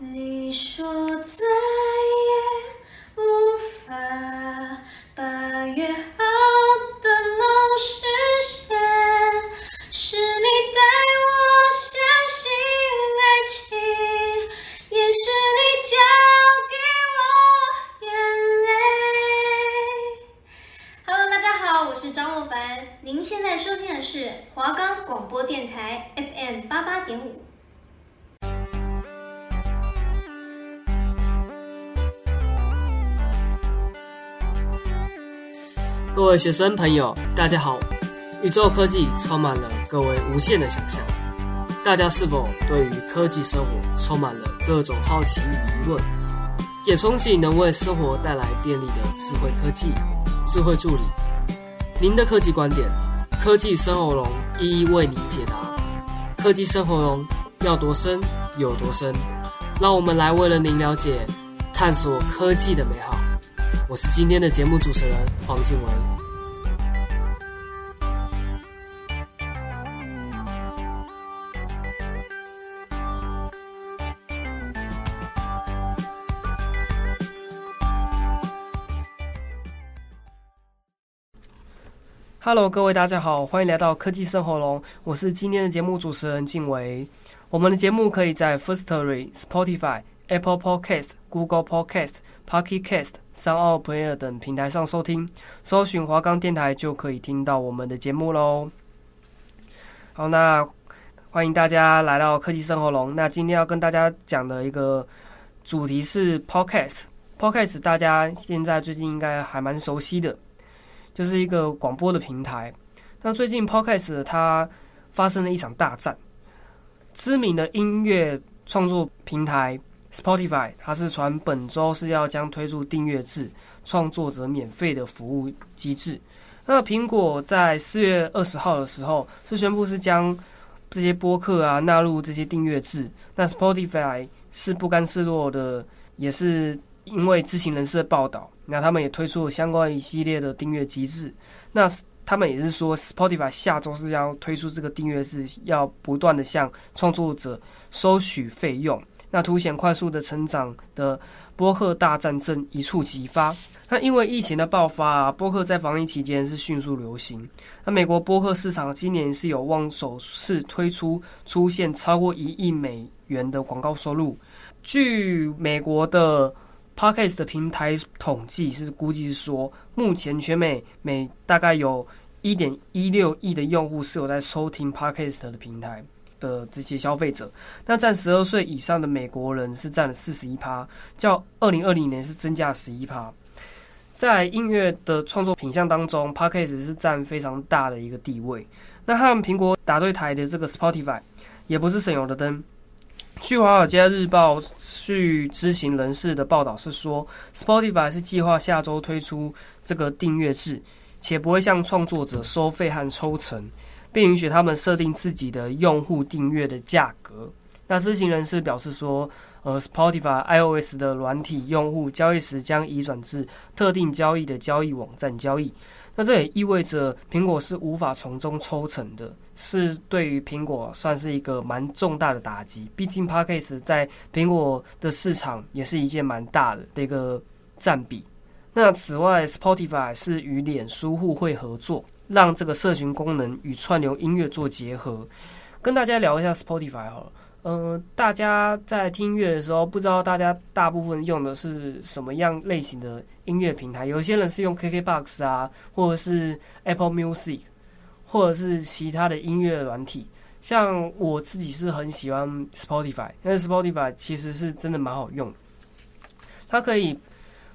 你说各位学生朋友，大家好！宇宙科技充满了各位无限的想象，大家是否对于科技生活充满了各种好奇与疑问？也憧憬能为生活带来便利的智慧科技、智慧助理。您的科技观点，科技生活龙一一为您解答。科技生活龙要多深有多深，让我们来为了您了解、探索科技的美好。我是今天的节目主持人黄静文。Hello，各位大家好，欢迎来到科技生活龙。我是今天的节目主持人静伟。我们的节目可以在 Firstory、Spotify、Apple Podcast、Google Podcast、Pocket Cast、SoundOn Player 等平台上收听，搜寻华冈电台就可以听到我们的节目喽。好，那欢迎大家来到科技生活龙。那今天要跟大家讲的一个主题是 Podcast。Podcast 大家现在最近应该还蛮熟悉的，就是一个广播的平台。那最近 Podcast 它发生了一场大战，知名的音乐创作平台。Spotify，它是传本周是要将推出订阅制，创作者免费的服务机制。那苹果在四月二十号的时候是宣布是将这些播客啊纳入这些订阅制。那 Spotify 是不甘示弱的，也是因为知情人士的报道，那他们也推出了相关一系列的订阅机制。那他们也是说，Spotify 下周是要推出这个订阅制，要不断的向创作者收取费用。那凸显快速的成长的播客大战正一触即发。那因为疫情的爆发啊，播客在防疫期间是迅速流行。那美国播客市场今年是有望首次推出出现超过一亿美元的广告收入。据美国的 Podcast 的平台统计，是估计是说，目前全美每大概有一点一六亿的用户是有在收听 Podcast 的平台。的这些消费者，那占十二岁以上的美国人是占了四十一趴，较二零二零年是增加十一趴。在音乐的创作品项当中，Podcast 是占非常大的一个地位。那和苹果打对台的这个 Spotify 也不是省油的灯。据《华尔街日报》据知情人士的报道是说，Spotify 是计划下周推出这个订阅制，且不会向创作者收费和抽成。并允许他们设定自己的用户订阅的价格。那知情人士表示说，呃，Spotify iOS 的软体用户交易时将移转至特定交易的交易网站交易。那这也意味着苹果是无法从中抽成的，是对于苹果算是一个蛮重大的打击。毕竟 Podcast 在苹果的市场也是一件蛮大的的一个占比。那此外，Spotify 是与脸书互惠合作。让这个社群功能与串流音乐做结合，跟大家聊一下 Spotify 好了。呃，大家在听音乐的时候，不知道大家大部分用的是什么样类型的音乐平台？有些人是用 KKBOX 啊，或者是 Apple Music，或者是其他的音乐软体。像我自己是很喜欢 Spotify，因为 Spotify 其实是真的蛮好用，它可以。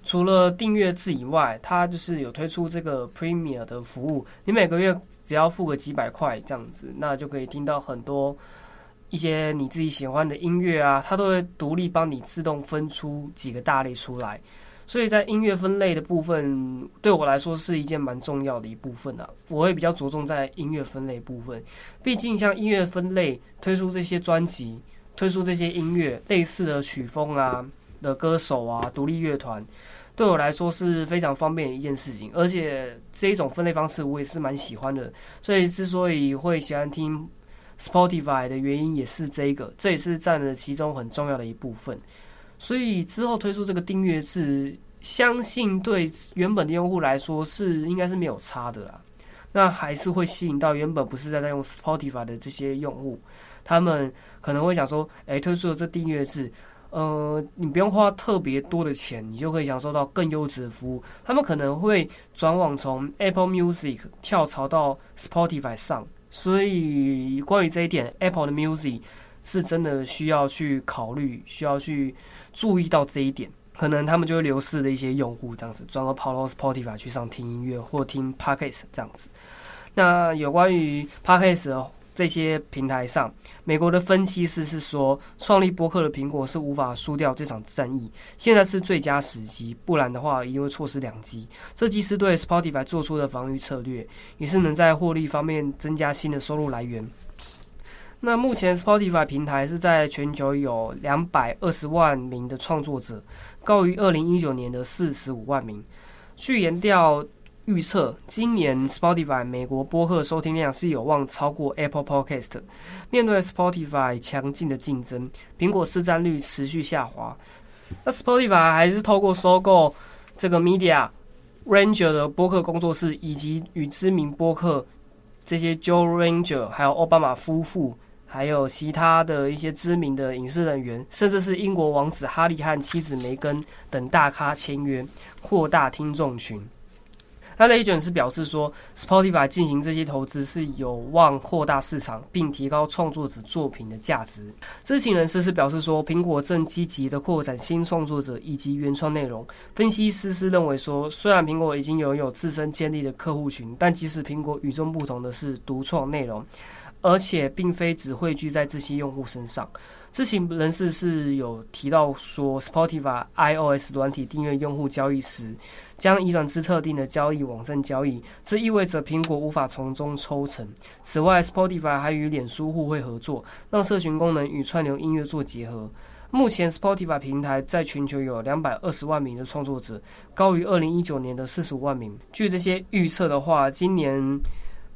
除了订阅制以外，它就是有推出这个 Premier 的服务。你每个月只要付个几百块这样子，那就可以听到很多一些你自己喜欢的音乐啊，它都会独立帮你自动分出几个大类出来。所以在音乐分类的部分，对我来说是一件蛮重要的一部分啊。我会比较着重在音乐分类部分，毕竟像音乐分类推出这些专辑，推出这些音乐类似的曲风啊的歌手啊，独立乐团。对我来说是非常方便的一件事情，而且这一种分类方式我也是蛮喜欢的。所以之所以会喜欢听 Spotify 的原因也是这个，这也是占了其中很重要的一部分。所以之后推出这个订阅制，相信对原本的用户来说是应该是没有差的啦。那还是会吸引到原本不是在在用 Spotify 的这些用户，他们可能会想说，哎，推出了这订阅制。呃，你不用花特别多的钱，你就可以享受到更优质的服务。他们可能会转往从 Apple Music 跳槽到 Spotify 上，所以关于这一点，Apple 的 Music 是真的需要去考虑，需要去注意到这一点。可能他们就会流失的一些用户，这样子转而跑到 Spotify 去上听音乐或听 Podcast 这样子。那有关于 Podcast 的。这些平台上，美国的分析师是说，创立博客的苹果是无法输掉这场战役。现在是最佳时机，不然的话一定会错失良机。这既是对 Spotify 做出的防御策略，也是能在获利方面增加新的收入来源。那目前 Spotify 平台是在全球有两百二十万名的创作者，高于二零一九年的四十五万名。据研调。预测今年 Spotify 美国播客收听量是有望超过 Apple Podcast。面对 Spotify 强劲的竞争，苹果市占率持续下滑。那 Spotify 还是透过收购这个 Media Ranger 的播客工作室，以及与知名播客这些 Joe Ranger，还有奥巴马夫妇，还有其他的一些知名的影视人员，甚至是英国王子哈利和妻子梅根等大咖签约，扩大听众群。那 Legend 是表示说，Spotify 进行这些投资是有望扩大市场，并提高创作者作品的价值。知情人士是表示说，苹果正积极的扩展新创作者以及原创内容。分析师是认为说，虽然苹果已经拥有自身建立的客户群，但即使苹果与众不同的是独创内容，而且并非只汇聚在这些用户身上。知情人士是有提到说，Spotify iOS 软体订阅用户交易时，将移转至特定的交易网站交易，这意味着苹果无法从中抽成。此外，Spotify 还与脸书互惠合作，让社群功能与串流音乐做结合。目前，Spotify 平台在全球有两百二十万名的创作者，高于二零一九年的四十五万名。据这些预测的话，今年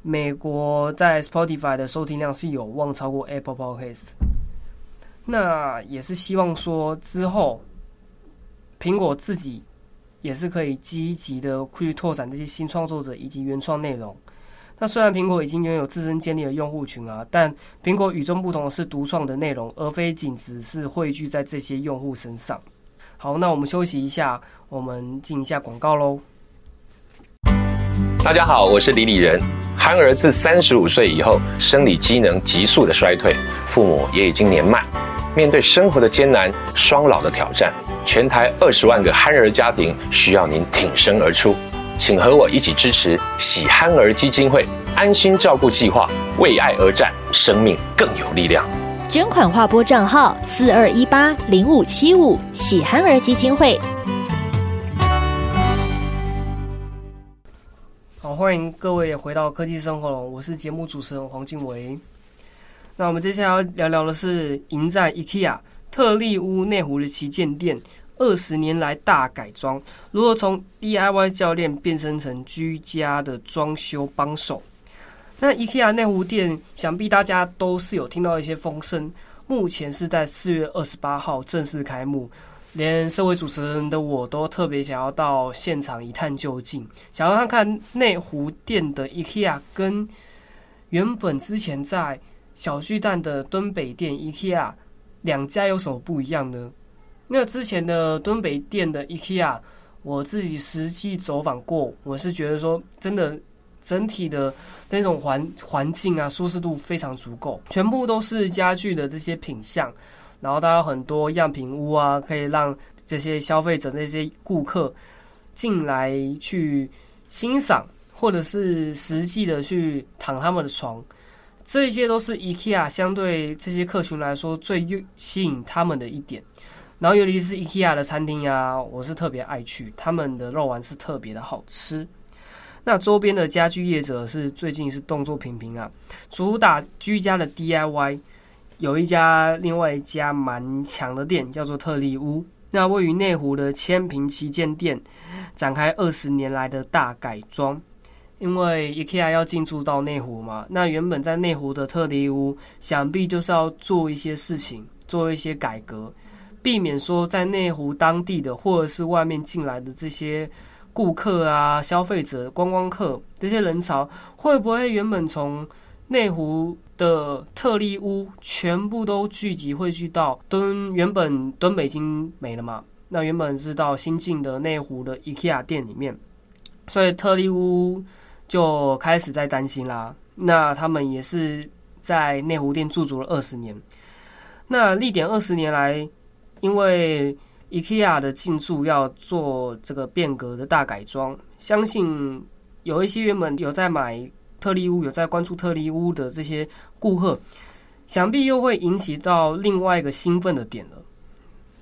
美国在 Spotify 的收听量是有望超过 Apple Podcast。那也是希望说之后，苹果自己也是可以积极的去拓展这些新创作者以及原创内容。那虽然苹果已经拥有自身建立的用户群啊，但苹果与众不同的是独创的内容，而非仅只是汇聚在这些用户身上。好，那我们休息一下，我们进一下广告喽。大家好，我是李李仁。憨儿自三十五岁以后，生理机能急速的衰退，父母也已经年迈。面对生活的艰难、双老的挑战，全台二十万个憨儿家庭需要您挺身而出，请和我一起支持喜憨儿基金会安心照顾计划，为爱而战，生命更有力量。捐款划拨账号四二一八零五七五喜憨儿基金会。好，欢迎各位回到科技生活龙，我是节目主持人黄静维。那我们接下来要聊聊的是，迎战 IKEA 特利屋内湖的旗舰店，二十年来大改装，如何从 DIY 教练变身成居家的装修帮手？那 IKEA 内湖店，想必大家都是有听到一些风声，目前是在四月二十八号正式开幕，连身为主持人的我都特别想要到现场一探究竟，想要看看内湖店的 IKEA 跟原本之前在小巨蛋的敦北店 IKEA 两家有什么不一样呢？那之前的敦北店的 IKEA，我自己实际走访过，我是觉得说，真的整体的那种环环境啊，舒适度非常足够，全部都是家具的这些品相，然后它有很多样品屋啊，可以让这些消费者、那些顾客进来去欣赏，或者是实际的去躺他们的床。这一些都是 IKEA 相对这些客群来说最吸引他们的一点，然后尤其是 IKEA 的餐厅呀，我是特别爱去，他们的肉丸是特别的好吃。那周边的家居业者是最近是动作频频啊，主打居家的 DIY，有一家另外一家蛮强的店叫做特力屋，那位于内湖的千平旗舰店展开二十年来的大改装。因为 IKEA 要进驻到内湖嘛，那原本在内湖的特力屋，想必就是要做一些事情，做一些改革，避免说在内湖当地的或者是外面进来的这些顾客啊、消费者、观光客这些人潮，会不会原本从内湖的特力屋全部都聚集汇聚到敦，原本敦北京没了嘛？那原本是到新进的内湖的 IKEA 店里面，所以特利屋。就开始在担心啦。那他们也是在内湖店驻足了二十年。那历典二十年来，因为 IKEA 的进驻要做这个变革的大改装，相信有一些原本有在买特力屋、有在关注特力屋的这些顾客，想必又会引起到另外一个兴奋的点了。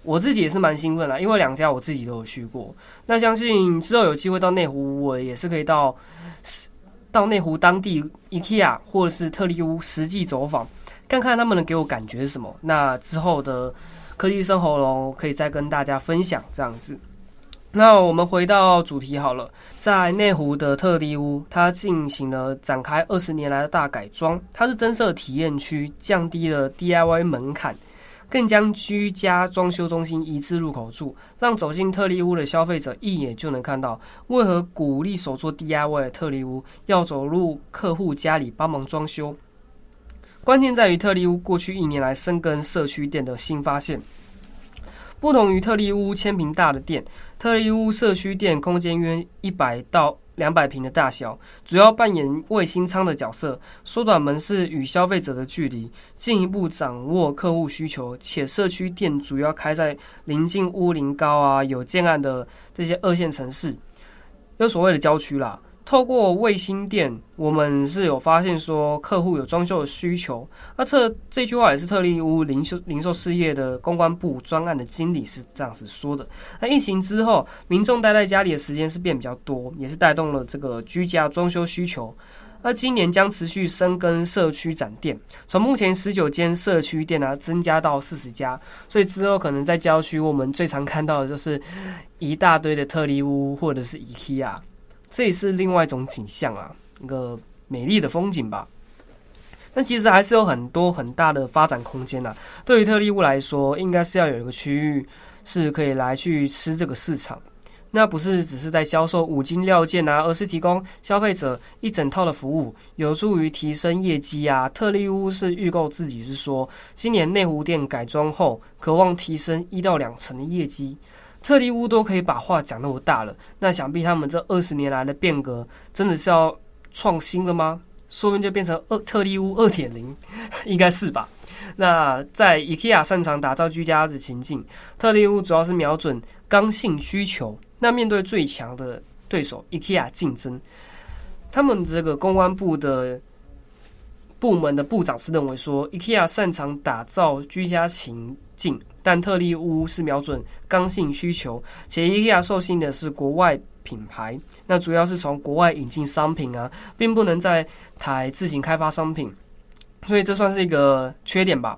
我自己也是蛮兴奋的，因为两家我自己都有去过。那相信之后有机会到内湖，我也是可以到。到内湖当地 IKEA 或者是特利屋实际走访，看看他们能给我感觉是什么。那之后的科技生活龙可以再跟大家分享这样子。那我们回到主题好了，在内湖的特力屋，它进行了展开二十年来的大改装，它是增设体验区，降低了 DIY 门槛。更将居家装修中心移至入口处，让走进特力屋的消费者一眼就能看到为何鼓励手作 DIY 的特力屋要走入客户家里帮忙装修。关键在于特力屋过去一年来深耕社区店的新发现。不同于特力屋千坪大的店，特力屋社区店空间约一百到两百平的大小，主要扮演卫星舱的角色，缩短门市与消费者的距离，进一步掌握客户需求。且社区店主要开在临近乌林高啊、有建案的这些二线城市，有所谓的郊区啦。透过卫星店，我们是有发现说客户有装修的需求。那这这句话也是特力屋零售零售事业的公关部专案的经理是这样子说的。那疫情之后，民众待在家里的时间是变比较多，也是带动了这个居家装修需求。那今年将持续深耕社区展店，从目前十九间社区店啊增加到四十家，所以之后可能在郊区，我们最常看到的就是一大堆的特力屋或者是 IKEA。这也是另外一种景象啊，一个美丽的风景吧。但其实还是有很多很大的发展空间呐。对于特力屋来说，应该是要有一个区域是可以来去吃这个市场。那不是只是在销售五金料件啊，而是提供消费者一整套的服务，有助于提升业绩啊。特力屋是预购自己是说，今年内湖店改装后，渴望提升一到两成的业绩。特力屋都可以把话讲那么大了，那想必他们这二十年来的变革真的是要创新了吗？说不定就变成二特力屋二点零，应该是吧？那在 IKEA 擅长打造居家的情境，特力屋主要是瞄准刚性需求。那面对最强的对手 IKEA 竞争，他们这个公关部的部门的部长是认为说，IKEA 擅长打造居家情境。但特力屋是瞄准刚性需求，且 IKEA 受信的是国外品牌，那主要是从国外引进商品啊，并不能在台自行开发商品，所以这算是一个缺点吧。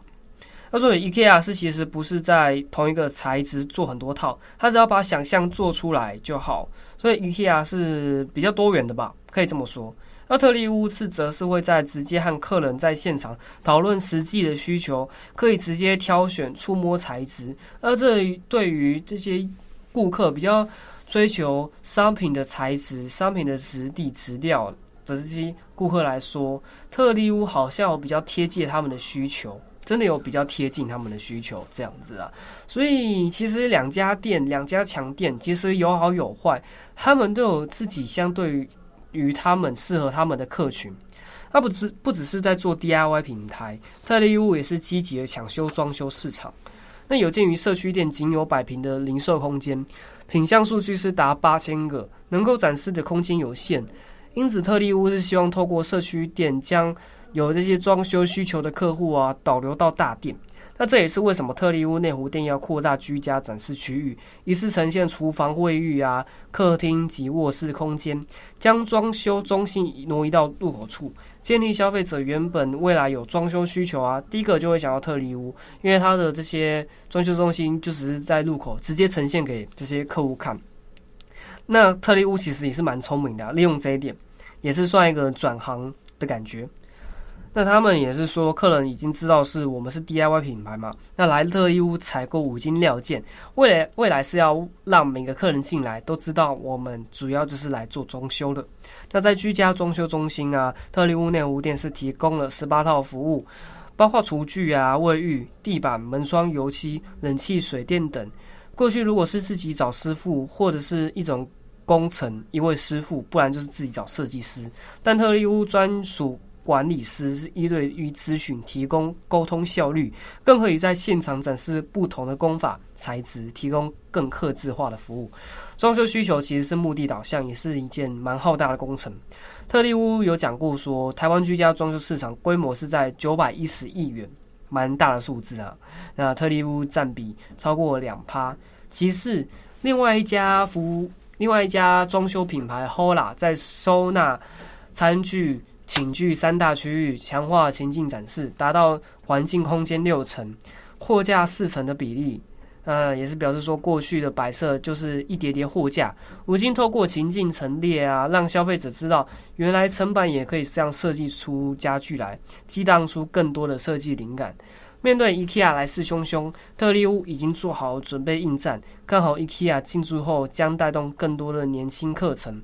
那所以 IKEA 是其实不是在同一个材质做很多套，它只要把想象做出来就好，所以 IKEA 是比较多元的吧，可以这么说。而特力屋是则是会在直接和客人在现场讨论实际的需求，可以直接挑选触摸材质。而这对于这些顾客比较追求商品的材质、商品的质地、质料的这些顾客来说，特力屋好像比较贴近他们的需求，真的有比较贴近他们的需求这样子啊。所以其实两家店、两家强店其实有好有坏，他们都有自己相对于。于他们适合他们的客群，他不只不只是在做 DIY 平台，特力屋也是积极的抢修装修市场。那有鉴于社区店仅有百平的零售空间，品项数据是达八千个，能够展示的空间有限，因此特力屋是希望透过社区店将有这些装修需求的客户啊导流到大店。那这也是为什么特力屋内湖店要扩大居家展示区域，一次呈现厨房、卫浴啊、客厅及卧室空间，将装修中心挪移到入口处，建立消费者原本未来有装修需求啊，第一个就会想到特力屋，因为它的这些装修中心就只是在入口直接呈现给这些客户看。那特力屋其实也是蛮聪明的，利用这一点，也是算一个转行的感觉。那他们也是说，客人已经知道是我们是 DIY 品牌嘛，那来特力屋采购五金料件，未来未来是要让每个客人进来都知道我们主要就是来做装修的。那在居家装修中心啊，特力屋内屋店是提供了十八套服务，包括厨具啊、卫浴、地板、门窗、油漆、冷气、水电等。过去如果是自己找师傅，或者是一种工程一位师傅，不然就是自己找设计师，但特力屋专属。管理师是一对一咨询，提供沟通效率，更可以在现场展示不同的工法材质，提供更客制化的服务。装修需求其实是目的导向，也是一件蛮浩大的工程。特力屋有讲过说，台湾居家装修市场规模是在九百一十亿元，蛮大的数字啊。那特力屋占比超过两趴。其次，另外一家服务，另外一家装修品牌 Hola 在收纳餐具。寝具三大区域强化情境展示，达到环境空间六成，货架四成的比例。呃，也是表示说，过去的摆设就是一叠叠货架，如今透过情境陈列啊，让消费者知道，原来层板也可以这样设计出家具来，激荡出更多的设计灵感。面对 IKEA 来势汹汹，特力屋已经做好准备应战。看好 IKEA 进驻后，将带动更多的年轻客层，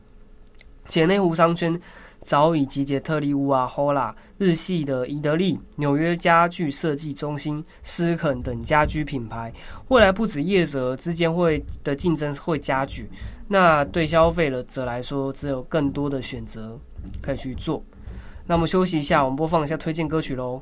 且内湖商圈。早已集结特力屋啊、Hola、日系的宜得利、纽约家具设计中心、斯肯等家居品牌，未来不止业者之间会的竞争会加剧，那对消费者来说，只有更多的选择可以去做。那我们休息一下，我们播放一下推荐歌曲喽。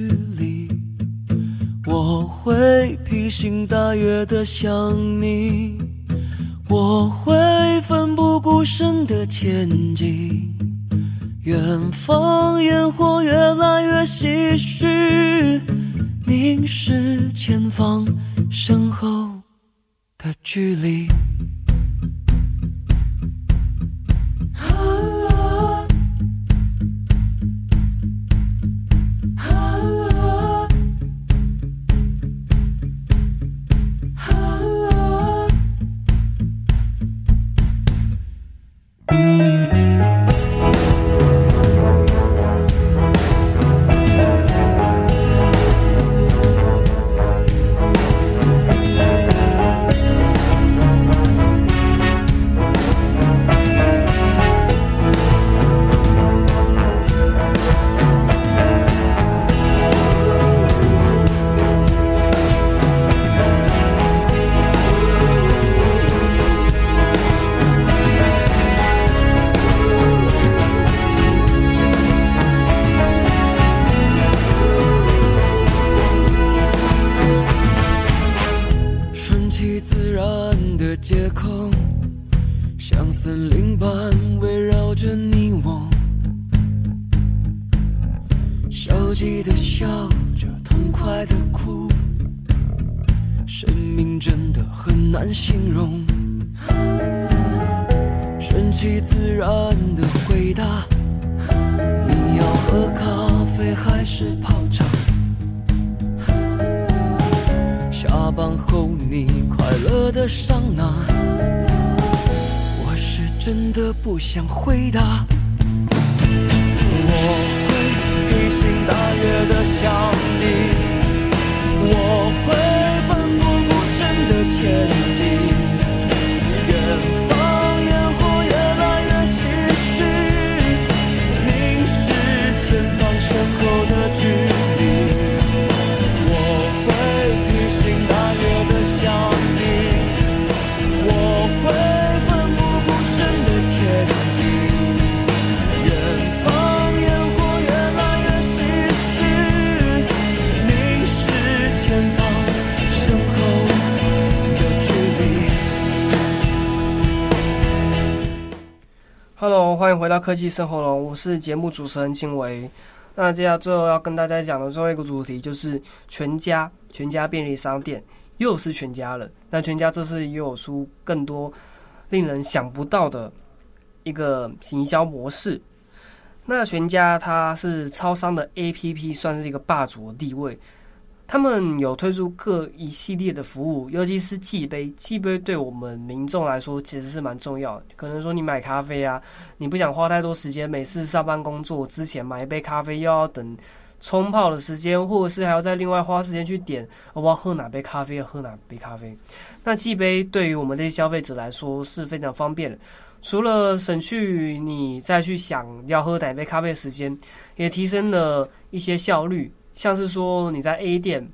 星大月的想你，我会奋不顾身的前进。远方烟火越来越唏嘘，凝视前方身后的距离。我会披星戴月的想欢迎回到科技生活龙，我是节目主持人青维。那接下来最后要跟大家讲的最后一个主题就是全家，全家便利商店又是全家了。那全家这次又有出更多令人想不到的一个行销模式。那全家它是超商的 APP，算是一个霸主的地位。他们有推出各一系列的服务，尤其是寄杯。寄杯对我们民众来说其实是蛮重要的。可能说你买咖啡啊，你不想花太多时间，每次上班工作之前买一杯咖啡，又要等冲泡的时间，或者是还要再另外花时间去点我要喝哪杯咖啡，要喝哪杯咖啡。那寄杯对于我们这些消费者来说是非常方便的，除了省去你再去想要喝哪杯咖啡的时间，也提升了一些效率。像是说你在 A 店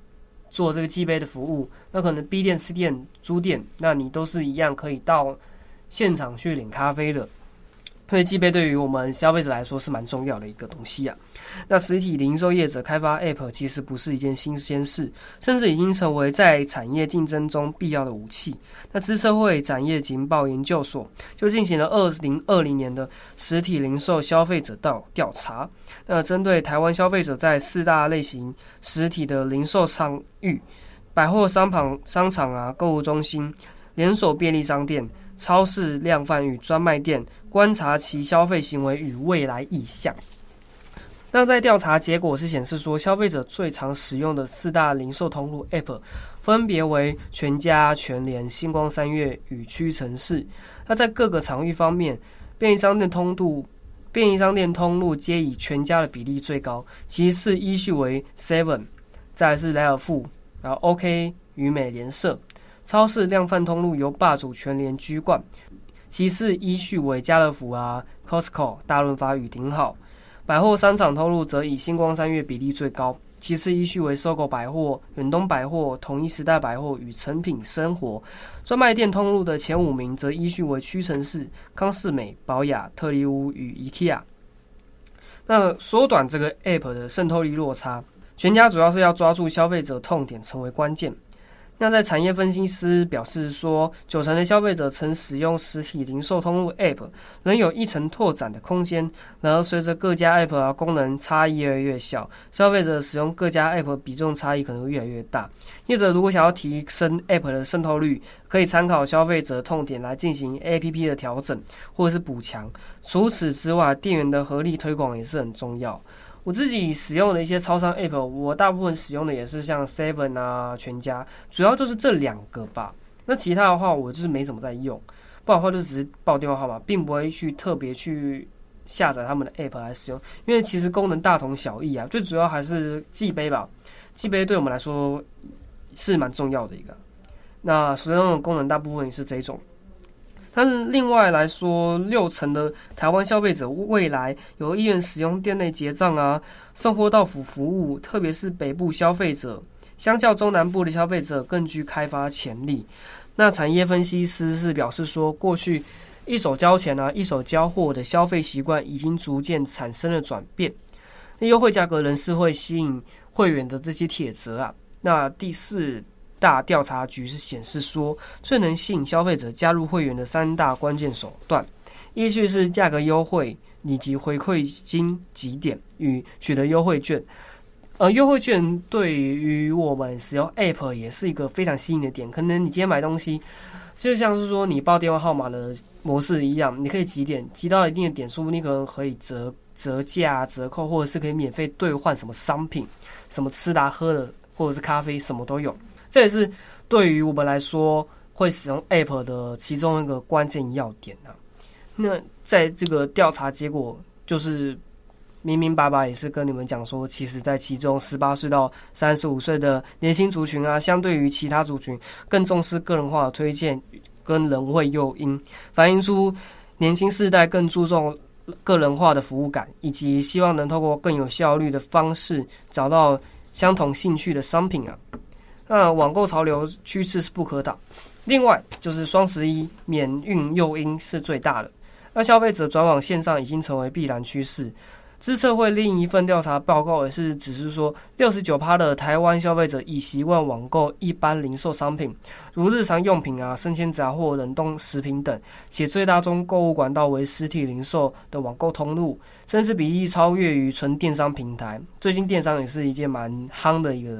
做这个寄杯的服务，那可能 B 店、C 店、租店，那你都是一样可以到现场去领咖啡的。所以寄杯对于我们消费者来说是蛮重要的一个东西啊。那实体零售业者开发 App 其实不是一件新鲜事，甚至已经成为在产业竞争中必要的武器。那资社会产业情报研究所就进行了二零二零年的实体零售消费者调调查。那针对台湾消费者在四大类型实体的零售场域，百货商旁、商场啊、购物中心、连锁便利商店、超市、量贩与专卖店。观察其消费行为与未来意向。那在调查结果是显示说，消费者最常使用的四大零售通路 App 分别为全家、全联、星光三月与屈臣氏。那在各个场域方面，便利商店通路便利商店通路皆以全家的比例最高，其次依序为 Seven，再来是莱尔富，然后 OK 与美联社。超市量贩通路由霸主全联居冠。其次依序为家乐福啊、Costco、大润发与顶好，百货商场通路则以星光三月比例最高。其次依序为 SOGO 百货、远东百货、统一时代百货与诚品生活。专卖店通路的前五名则依序为屈臣氏、康士美、宝雅、特力屋与 IKEA。那缩短这个 App 的渗透力落差，全家主要是要抓住消费者痛点成为关键。那在产业分析师表示说，九成的消费者曾使用实体零售通路 App，仍有一层拓展的空间。然而，随着各家 App 啊功能差异越来越小，消费者使用各家 App 比重差异可能会越来越大。业者如果想要提升 App 的渗透率，可以参考消费者痛点来进行 APP 的调整或者是补强。除此之外，店员的合力推广也是很重要。我自己使用的一些超商 App，我大部分使用的也是像 Seven 啊、全家，主要就是这两个吧。那其他的话，我就是没什么在用，不然的话就只是报电话号码，并不会去特别去下载他们的 App 来使用，因为其实功能大同小异啊。最主要还是记杯吧，记杯对我们来说是蛮重要的一个。那使用的功能大部分也是这种。但是另外来说，六成的台湾消费者未来有意愿使用店内结账啊、送货到府服务，特别是北部消费者，相较中南部的消费者更具开发潜力。那产业分析师是表示说，过去一手交钱啊、一手交货的消费习惯已经逐渐产生了转变。那优惠价格仍是会吸引会员的这些铁则啊。那第四。大调查局是显示说，最能吸引消费者加入会员的三大关键手段，依据是价格优惠以及回馈金几点与取得优惠券。而优惠券对于我们使用 App 也是一个非常吸引的点。可能你今天买东西，就像是说你报电话号码的模式一样，你可以几点，集到一定的点数，你可能可以折折价、折扣，或者是可以免费兑换什么商品，什么吃的、喝的，或者是咖啡，什么都有。这也是对于我们来说会使用 App 的其中一个关键要点啊。那在这个调查结果，就是明明白白也是跟你们讲说，其实在其中十八岁到三十五岁的年轻族群啊，相对于其他族群更重视个人化的推荐跟人会诱因，反映出年轻世代更注重个人化的服务感，以及希望能透过更有效率的方式找到相同兴趣的商品啊。那网购潮流趋势是不可挡，另外就是双十一免运诱因是最大的，那消费者转往线上已经成为必然趋势。资策会另一份调查报告也是指出说，六十九趴的台湾消费者已习惯网购一般零售商品，如日常用品啊、生鲜杂货、冷冻食品等，且最大宗购物管道为实体零售的网购通路，甚至比例超越于纯电商平台。最近电商也是一件蛮夯的一个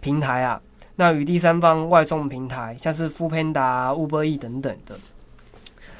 平台啊。那与第三方外送平台，像是 f o o p a n d a、Uber E 等等的。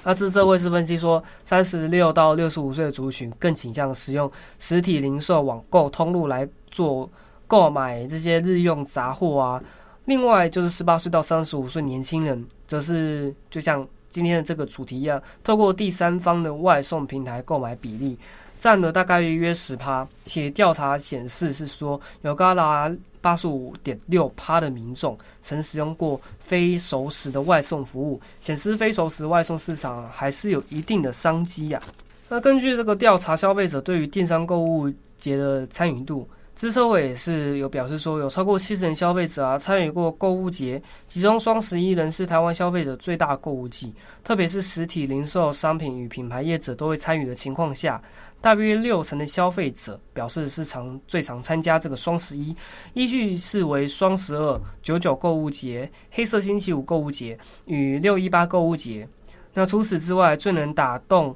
那资策会是分析说，三十六到六十五岁的族群更倾向使用实体零售网购通路来做购买这些日用杂货啊。另外就是十八岁到三十五岁年轻人，则是就像今天的这个主题一样，透过第三方的外送平台购买比例。占了大概约十趴，且调查显示是说有高达八十五点六趴的民众曾使用过非熟食的外送服务，显示非熟食外送市场还是有一定的商机呀。那根据这个调查，消费者对于电商购物节的参与度。资策会也是有表示说，有超过七成消费者啊参与过购物节，其中双十一仍是台湾消费者最大购物季，特别是实体零售商品与品牌业者都会参与的情况下，大约六成的消费者表示是常最常参加这个双十一，依序是为双十二、九九购物节、黑色星期五购物节与六一八购物节。那除此之外，最能打动。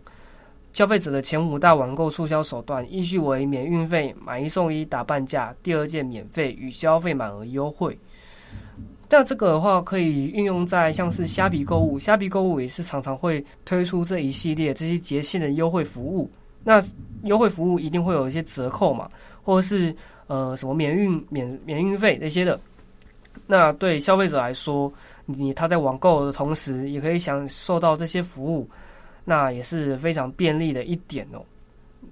消费者的前五大网购促销手段依序为免运费、买一送一、打半价、第二件免费与消费满额优惠。那这个的话可以运用在像是虾皮购物，虾皮购物也是常常会推出这一系列这些节庆的优惠服务。那优惠服务一定会有一些折扣嘛，或者是呃什么免运免免运费那些的。那对消费者来说，你他在网购的同时也可以享受到这些服务。那也是非常便利的一点哦。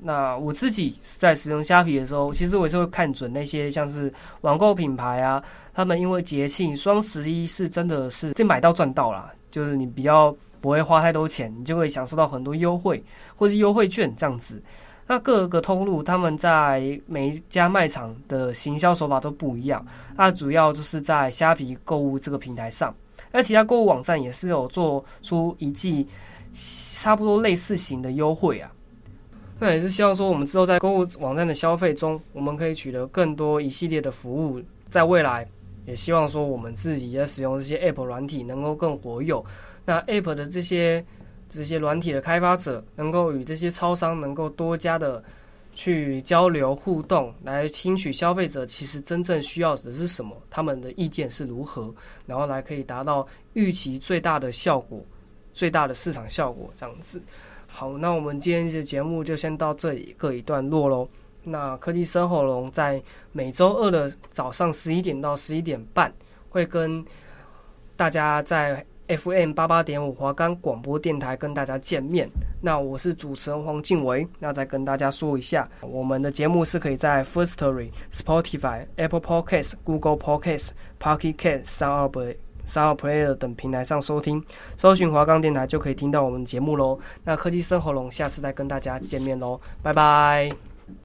那我自己在使用虾皮的时候，其实我也是会看准那些像是网购品牌啊，他们因为节庆双十一是真的是这买到赚到啦，就是你比较不会花太多钱，你就会享受到很多优惠或是优惠券这样子。那各个通路他们在每一家卖场的行销手法都不一样，那主要就是在虾皮购物这个平台上，那其他购物网站也是有做出一季。差不多类似型的优惠啊，那也是希望说，我们之后在购物网站的消费中，我们可以取得更多一系列的服务。在未来，也希望说，我们自己在使用这些 App 软体能够更活跃。那 App 的这些这些软体的开发者，能够与这些超商能够多加的去交流互动，来听取消费者其实真正需要的是什么，他们的意见是如何，然后来可以达到预期最大的效果。最大的市场效果这样子，好，那我们今天的节目就先到这里，各一段落喽。那科技生活龙在每周二的早上十一点到十一点半，会跟大家在 FM 八八点五华冈广播电台跟大家见面。那我是主持人黄静维，那再跟大家说一下，我们的节目是可以在 Firstory、Spotify、Apple Podcast、Google Podcast、Pocket Cast、Sound of Sound Player 等平台上收听，搜寻华冈电台就可以听到我们节目喽。那科技生活龙，下次再跟大家见面喽，拜拜。